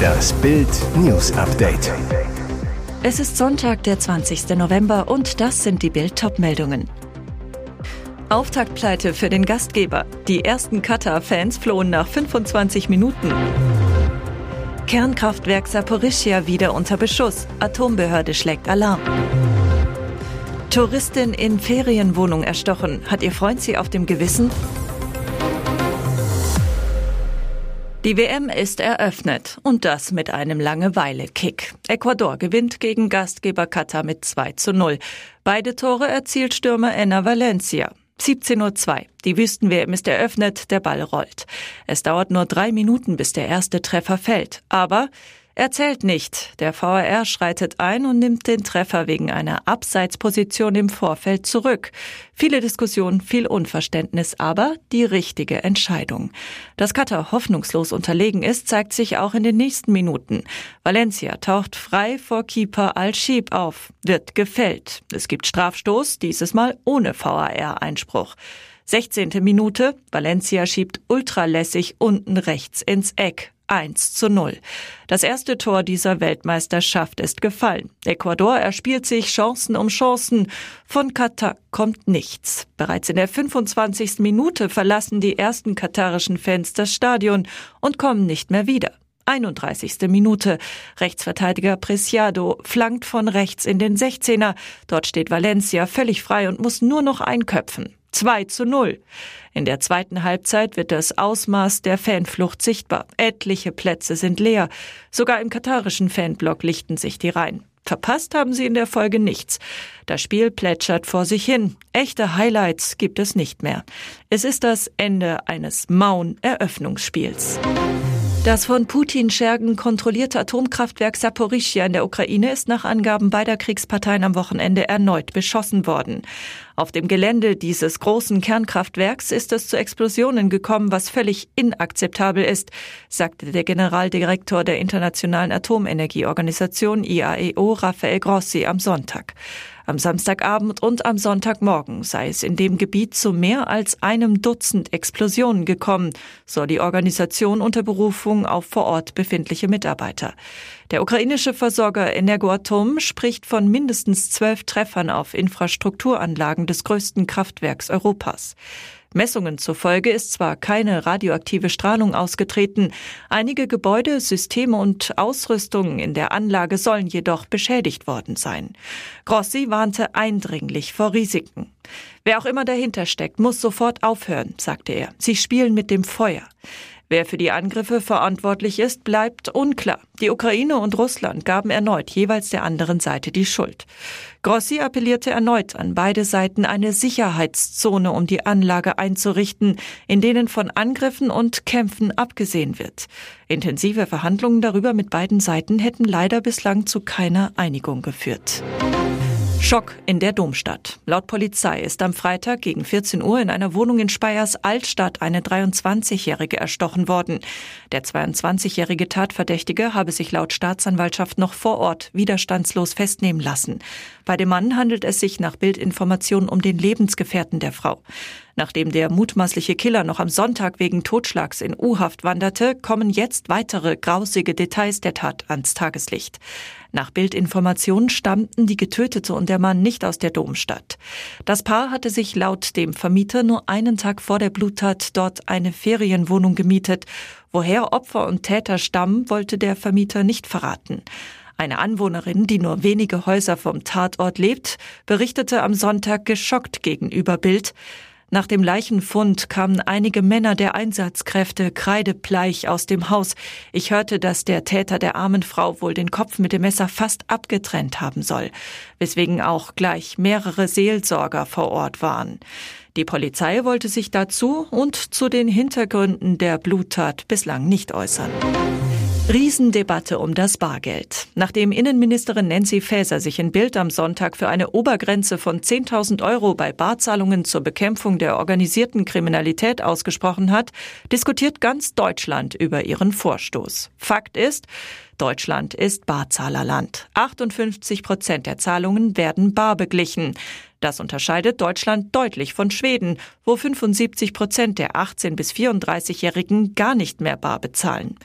Das Bild News Update. Es ist Sonntag, der 20. November und das sind die Bild meldungen Auftaktpleite für den Gastgeber. Die ersten Katar-Fans flohen nach 25 Minuten. Kernkraftwerk Saporischia wieder unter Beschuss. Atombehörde schlägt Alarm. Touristin in Ferienwohnung erstochen. Hat ihr Freund sie auf dem Gewissen? Die WM ist eröffnet und das mit einem Langeweile-Kick. Ecuador gewinnt gegen Gastgeber Katar mit 2 zu 0. Beide Tore erzielt Stürmer Enna Valencia. 17.02 Uhr. Die Wüsten-WM ist eröffnet, der Ball rollt. Es dauert nur drei Minuten, bis der erste Treffer fällt. Aber er zählt nicht. Der VAR schreitet ein und nimmt den Treffer wegen einer Abseitsposition im Vorfeld zurück. Viele Diskussionen, viel Unverständnis, aber die richtige Entscheidung. Dass Katar hoffnungslos unterlegen ist, zeigt sich auch in den nächsten Minuten. Valencia taucht frei vor Keeper Al-Shib auf, wird gefällt. Es gibt Strafstoß, dieses Mal ohne VAR-Einspruch. 16. Minute, Valencia schiebt ultralässig unten rechts ins Eck. 1 zu 0. Das erste Tor dieser Weltmeisterschaft ist gefallen. Ecuador erspielt sich Chancen um Chancen. Von Katar kommt nichts. Bereits in der 25. Minute verlassen die ersten katarischen Fans das Stadion und kommen nicht mehr wieder. 31. Minute. Rechtsverteidiger Preciado flankt von rechts in den 16er. Dort steht Valencia völlig frei und muss nur noch einköpfen. 2 zu 0. In der zweiten Halbzeit wird das Ausmaß der Fanflucht sichtbar. Etliche Plätze sind leer. Sogar im katarischen Fanblock lichten sich die Reihen. Verpasst haben sie in der Folge nichts. Das Spiel plätschert vor sich hin. Echte Highlights gibt es nicht mehr. Es ist das Ende eines mauen Eröffnungsspiels. Das von Putin Schergen kontrollierte Atomkraftwerk Saporischia in der Ukraine ist nach Angaben beider Kriegsparteien am Wochenende erneut beschossen worden. Auf dem Gelände dieses großen Kernkraftwerks ist es zu Explosionen gekommen, was völlig inakzeptabel ist, sagte der Generaldirektor der Internationalen Atomenergieorganisation IAEO Rafael Grossi am Sonntag. Am Samstagabend und am Sonntagmorgen sei es in dem Gebiet zu mehr als einem Dutzend Explosionen gekommen, soll die Organisation unter Berufung auf vor Ort befindliche Mitarbeiter. Der ukrainische Versorger Energoatom spricht von mindestens zwölf Treffern auf Infrastrukturanlagen des größten Kraftwerks Europas. Messungen zufolge ist zwar keine radioaktive Strahlung ausgetreten, einige Gebäude, Systeme und Ausrüstungen in der Anlage sollen jedoch beschädigt worden sein. Grossi warnte eindringlich vor Risiken. Wer auch immer dahinter steckt, muss sofort aufhören, sagte er. Sie spielen mit dem Feuer. Wer für die Angriffe verantwortlich ist, bleibt unklar. Die Ukraine und Russland gaben erneut jeweils der anderen Seite die Schuld. Grossi appellierte erneut an beide Seiten, eine Sicherheitszone um die Anlage einzurichten, in denen von Angriffen und Kämpfen abgesehen wird. Intensive Verhandlungen darüber mit beiden Seiten hätten leider bislang zu keiner Einigung geführt. Schock in der Domstadt. Laut Polizei ist am Freitag gegen 14 Uhr in einer Wohnung in Speyers Altstadt eine 23-Jährige erstochen worden. Der 22-jährige Tatverdächtige habe sich laut Staatsanwaltschaft noch vor Ort widerstandslos festnehmen lassen. Bei dem Mann handelt es sich nach Bildinformationen um den Lebensgefährten der Frau. Nachdem der mutmaßliche Killer noch am Sonntag wegen Totschlags in U-Haft wanderte, kommen jetzt weitere grausige Details der Tat ans Tageslicht. Nach Bildinformationen stammten die Getötete und der Mann nicht aus der Domstadt. Das Paar hatte sich laut dem Vermieter nur einen Tag vor der Bluttat dort eine Ferienwohnung gemietet. Woher Opfer und Täter stammen, wollte der Vermieter nicht verraten. Eine Anwohnerin, die nur wenige Häuser vom Tatort lebt, berichtete am Sonntag geschockt gegenüber Bild. Nach dem Leichenfund kamen einige Männer der Einsatzkräfte kreidebleich aus dem Haus. Ich hörte, dass der Täter der armen Frau wohl den Kopf mit dem Messer fast abgetrennt haben soll, weswegen auch gleich mehrere Seelsorger vor Ort waren. Die Polizei wollte sich dazu und zu den Hintergründen der Bluttat bislang nicht äußern. Riesendebatte um das Bargeld. Nachdem Innenministerin Nancy Faeser sich in Bild am Sonntag für eine Obergrenze von 10.000 Euro bei Barzahlungen zur Bekämpfung der organisierten Kriminalität ausgesprochen hat, diskutiert ganz Deutschland über ihren Vorstoß. Fakt ist, Deutschland ist Barzahlerland. 58 Prozent der Zahlungen werden bar beglichen. Das unterscheidet Deutschland deutlich von Schweden, wo 75 Prozent der 18- bis 34-Jährigen gar nicht mehr bar bezahlen.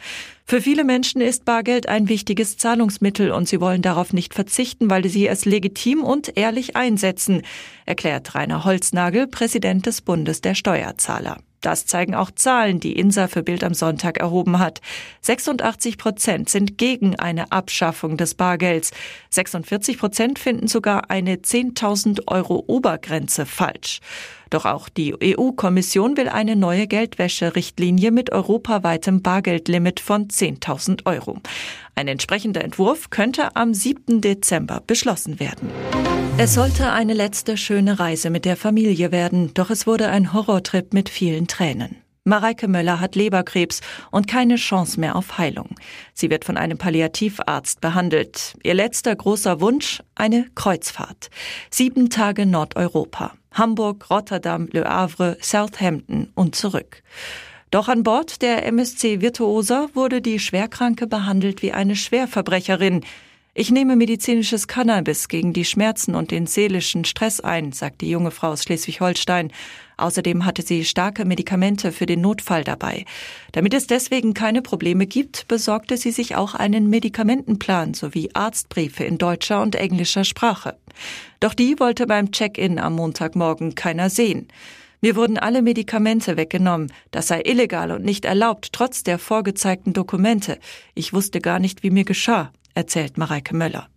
Für viele Menschen ist Bargeld ein wichtiges Zahlungsmittel und sie wollen darauf nicht verzichten, weil sie es legitim und ehrlich einsetzen, erklärt Rainer Holznagel, Präsident des Bundes der Steuerzahler. Das zeigen auch Zahlen, die INSA für Bild am Sonntag erhoben hat. 86 Prozent sind gegen eine Abschaffung des Bargelds. 46 Prozent finden sogar eine 10.000 Euro Obergrenze falsch. Doch auch die EU-Kommission will eine neue Geldwäscherichtlinie mit europaweitem Bargeldlimit von 10.000 Euro. Ein entsprechender Entwurf könnte am 7. Dezember beschlossen werden. Es sollte eine letzte schöne Reise mit der Familie werden, doch es wurde ein Horrortrip mit vielen Tränen. Mareike Möller hat Leberkrebs und keine Chance mehr auf Heilung. Sie wird von einem Palliativarzt behandelt. Ihr letzter großer Wunsch? Eine Kreuzfahrt. Sieben Tage Nordeuropa. Hamburg, Rotterdam, Le Havre, Southampton und zurück. Doch an Bord der MSC Virtuosa wurde die Schwerkranke behandelt wie eine Schwerverbrecherin. Ich nehme medizinisches Cannabis gegen die Schmerzen und den seelischen Stress ein, sagt die junge Frau aus Schleswig-Holstein. Außerdem hatte sie starke Medikamente für den Notfall dabei. Damit es deswegen keine Probleme gibt, besorgte sie sich auch einen Medikamentenplan sowie Arztbriefe in deutscher und englischer Sprache. Doch die wollte beim Check-in am Montagmorgen keiner sehen. Mir wurden alle Medikamente weggenommen. Das sei illegal und nicht erlaubt, trotz der vorgezeigten Dokumente. Ich wusste gar nicht, wie mir geschah, erzählt Mareike Möller.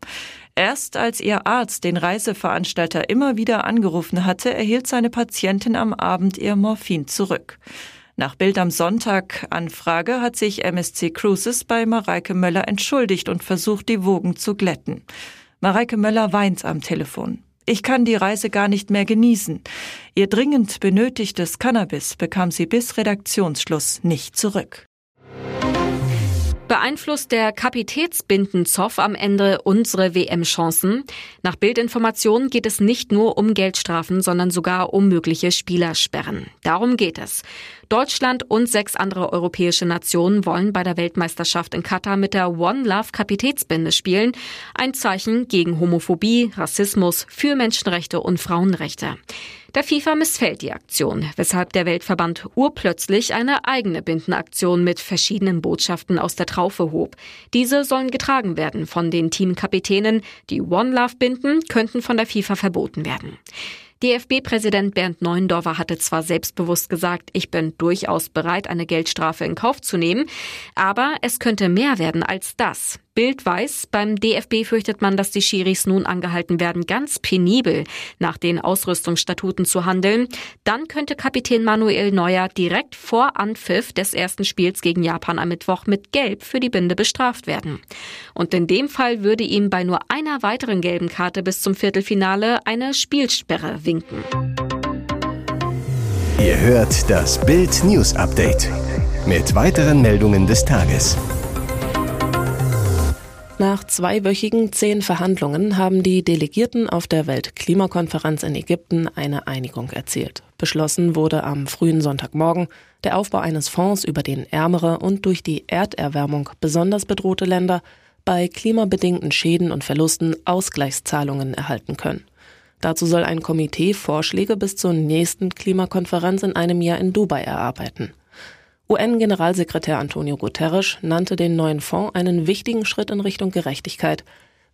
Erst als ihr Arzt den Reiseveranstalter immer wieder angerufen hatte, erhielt seine Patientin am Abend ihr Morphin zurück. Nach Bild am Sonntag Anfrage hat sich MSC Cruises bei Mareike Möller entschuldigt und versucht, die Wogen zu glätten. Mareike Möller weint am Telefon. Ich kann die Reise gar nicht mehr genießen. Ihr dringend benötigtes Cannabis bekam sie bis Redaktionsschluss nicht zurück. Beeinflusst der Kapitätsbindenzoff am Ende unsere WM-Chancen? Nach Bildinformationen geht es nicht nur um Geldstrafen, sondern sogar um mögliche Spielersperren. Darum geht es. Deutschland und sechs andere europäische Nationen wollen bei der Weltmeisterschaft in Katar mit der One Love Kapitätsbinde spielen. Ein Zeichen gegen Homophobie, Rassismus, für Menschenrechte und Frauenrechte. Der FIFA missfällt die Aktion, weshalb der Weltverband urplötzlich eine eigene Bindenaktion mit verschiedenen Botschaften aus der Traufe hob. Diese sollen getragen werden von den Teamkapitänen. Die One Love Binden könnten von der FIFA verboten werden. DFB-Präsident Bernd Neuendorfer hatte zwar selbstbewusst gesagt, ich bin durchaus bereit, eine Geldstrafe in Kauf zu nehmen, aber es könnte mehr werden als das. Bild weiß, beim DFB fürchtet man, dass die Schiris nun angehalten werden, ganz penibel nach den Ausrüstungsstatuten zu handeln. Dann könnte Kapitän Manuel Neuer direkt vor Anpfiff des ersten Spiels gegen Japan am Mittwoch mit Gelb für die Binde bestraft werden. Und in dem Fall würde ihm bei nur einer weiteren gelben Karte bis zum Viertelfinale eine Spielsperre winken. Ihr hört das Bild News Update mit weiteren Meldungen des Tages. Nach zweiwöchigen zehn Verhandlungen haben die Delegierten auf der Weltklimakonferenz in Ägypten eine Einigung erzielt. Beschlossen wurde am frühen Sonntagmorgen der Aufbau eines Fonds, über den ärmere und durch die Erderwärmung besonders bedrohte Länder bei klimabedingten Schäden und Verlusten Ausgleichszahlungen erhalten können. Dazu soll ein Komitee Vorschläge bis zur nächsten Klimakonferenz in einem Jahr in Dubai erarbeiten. UN-Generalsekretär Antonio Guterres nannte den neuen Fonds einen wichtigen Schritt in Richtung Gerechtigkeit.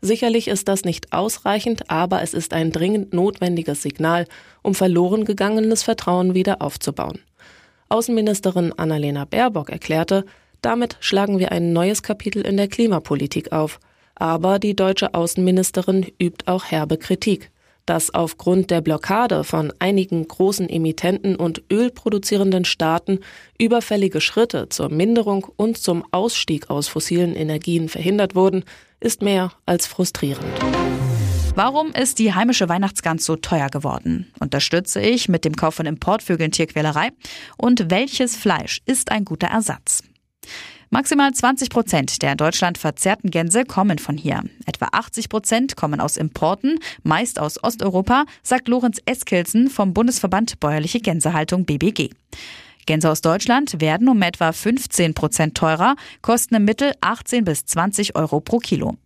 Sicherlich ist das nicht ausreichend, aber es ist ein dringend notwendiges Signal, um verloren gegangenes Vertrauen wieder aufzubauen. Außenministerin Annalena Baerbock erklärte, damit schlagen wir ein neues Kapitel in der Klimapolitik auf. Aber die deutsche Außenministerin übt auch herbe Kritik dass aufgrund der Blockade von einigen großen Emittenten und ölproduzierenden Staaten überfällige Schritte zur Minderung und zum Ausstieg aus fossilen Energien verhindert wurden, ist mehr als frustrierend. Warum ist die heimische Weihnachtsgans so teuer geworden? Unterstütze ich mit dem Kauf von Importvögeln Tierquälerei? Und welches Fleisch ist ein guter Ersatz? Maximal 20 Prozent der in Deutschland verzehrten Gänse kommen von hier. Etwa 80 Prozent kommen aus Importen, meist aus Osteuropa, sagt Lorenz Eskilsen vom Bundesverband Bäuerliche Gänsehaltung BBG. Gänse aus Deutschland werden um etwa 15 Prozent teurer, kosten im Mittel 18 bis 20 Euro pro Kilo.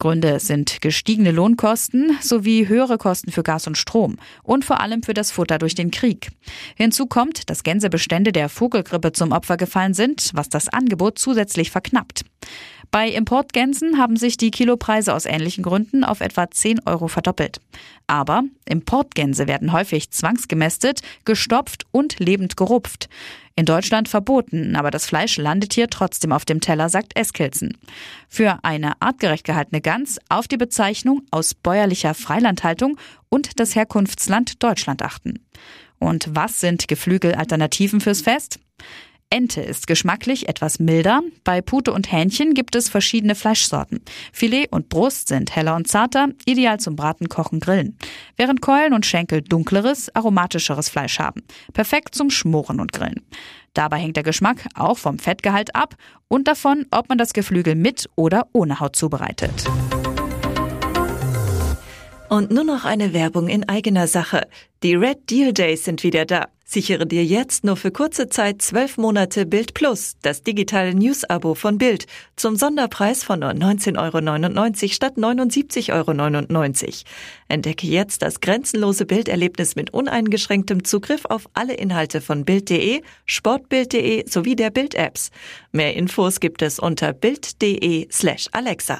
Gründe sind gestiegene Lohnkosten sowie höhere Kosten für Gas und Strom und vor allem für das Futter durch den Krieg. Hinzu kommt, dass Gänsebestände der Vogelgrippe zum Opfer gefallen sind, was das Angebot zusätzlich verknappt. Bei Importgänsen haben sich die Kilopreise aus ähnlichen Gründen auf etwa 10 Euro verdoppelt. Aber Importgänse werden häufig zwangsgemästet, gestopft und lebend gerupft. In Deutschland verboten, aber das Fleisch landet hier trotzdem auf dem Teller, sagt Eskilzen. Für eine artgerecht gehaltene Gans auf die Bezeichnung aus bäuerlicher Freilandhaltung und das Herkunftsland Deutschland achten. Und was sind Geflügelalternativen fürs Fest? Ente ist geschmacklich etwas milder. Bei Pute und Hähnchen gibt es verschiedene Fleischsorten. Filet und Brust sind heller und zarter, ideal zum Braten, Kochen, Grillen. Während Keulen und Schenkel dunkleres, aromatischeres Fleisch haben. Perfekt zum Schmoren und Grillen. Dabei hängt der Geschmack auch vom Fettgehalt ab und davon, ob man das Geflügel mit oder ohne Haut zubereitet. Und nur noch eine Werbung in eigener Sache. Die Red Deal Days sind wieder da. Sichere dir jetzt nur für kurze Zeit zwölf Monate Bild Plus, das digitale News-Abo von Bild, zum Sonderpreis von nur 19,99 Euro statt 79,99 Euro. Entdecke jetzt das grenzenlose Bilderlebnis mit uneingeschränktem Zugriff auf alle Inhalte von Bild.de, Sportbild.de sowie der Bild-Apps. Mehr Infos gibt es unter Bild.de slash Alexa.